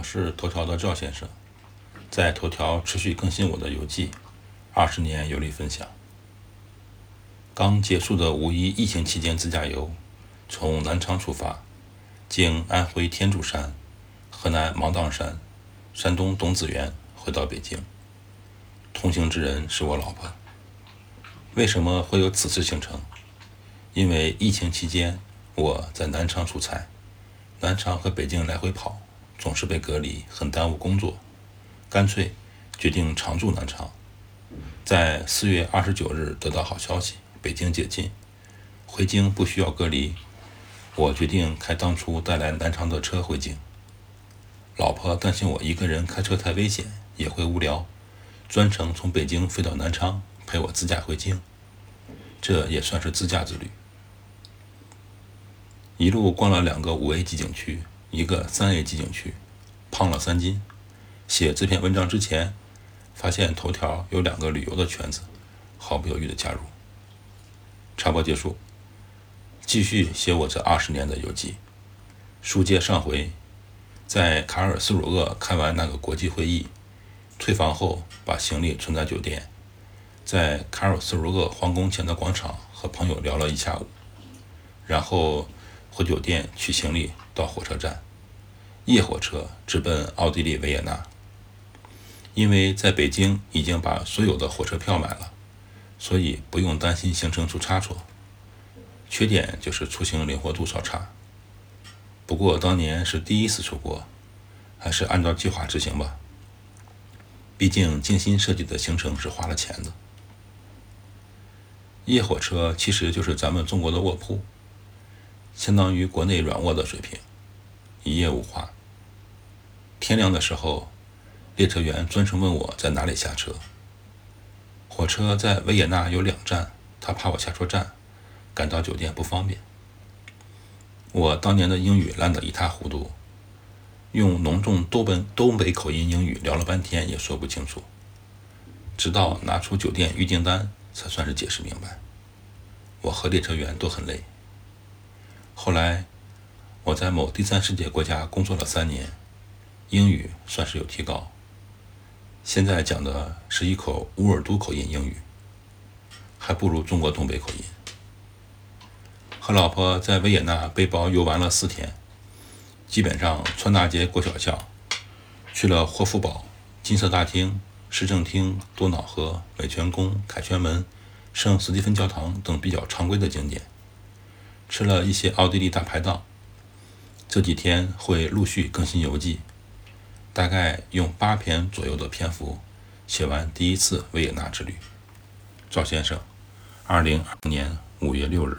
我是头条的赵先生，在头条持续更新我的游记，二十年游历分享。刚结束的五一疫情期间自驾游，从南昌出发，经安徽天柱山、河南芒砀山、山东董子园回到北京。同行之人是我老婆。为什么会有此次行程？因为疫情期间我在南昌出差，南昌和北京来回跑，总是被隔离，很耽误工作，干脆决定常驻南昌。在四月二十九日得到好消息，北京解禁，回京不需要隔离，我决定开当初带来南昌的车回京。老婆担心我一个人开车太危险，也会无聊，专程从北京飞到南昌。陪我自驾回京，这也算是自驾之旅。一路逛了两个五 A 级景区，一个三 A 级景区，胖了三斤。写这篇文章之前，发现头条有两个旅游的圈子，毫不犹豫的加入。插播结束，继续写我这二十年的游记。书接上回，在卡尔斯鲁厄开完那个国际会议，退房后把行李存在酒店。在卡尔斯鲁厄皇宫前的广场和朋友聊了一下午，然后回酒店取行李到火车站，夜火车直奔奥地利维也纳。因为在北京已经把所有的火车票买了，所以不用担心行程出差错。缺点就是出行灵活度稍差。不过当年是第一次出国，还是按照计划执行吧。毕竟精心设计的行程是花了钱的。夜火车其实就是咱们中国的卧铺，相当于国内软卧的水平，一夜无话。天亮的时候，列车员专程问我在哪里下车。火车在维也纳有两站，他怕我下错站，赶到酒店不方便。我当年的英语烂得一塌糊涂，用浓重东北东北口音英语聊了半天也说不清楚，直到拿出酒店预订单。才算是解释明白。我和列车员都很累。后来，我在某第三世界国家工作了三年，英语算是有提高。现在讲的是一口乌尔都口音英语，还不如中国东北口音。和老婆在维也纳背包游玩了四天，基本上穿大街过小巷，去了霍夫堡、金色大厅。市政厅、多瑙河、美泉宫、凯旋门、圣斯蒂芬教堂等比较常规的景点，吃了一些奥地利大排档。这几天会陆续更新游记，大概用八篇左右的篇幅写完第一次维也纳之旅。赵先生，二零二零年五月六日。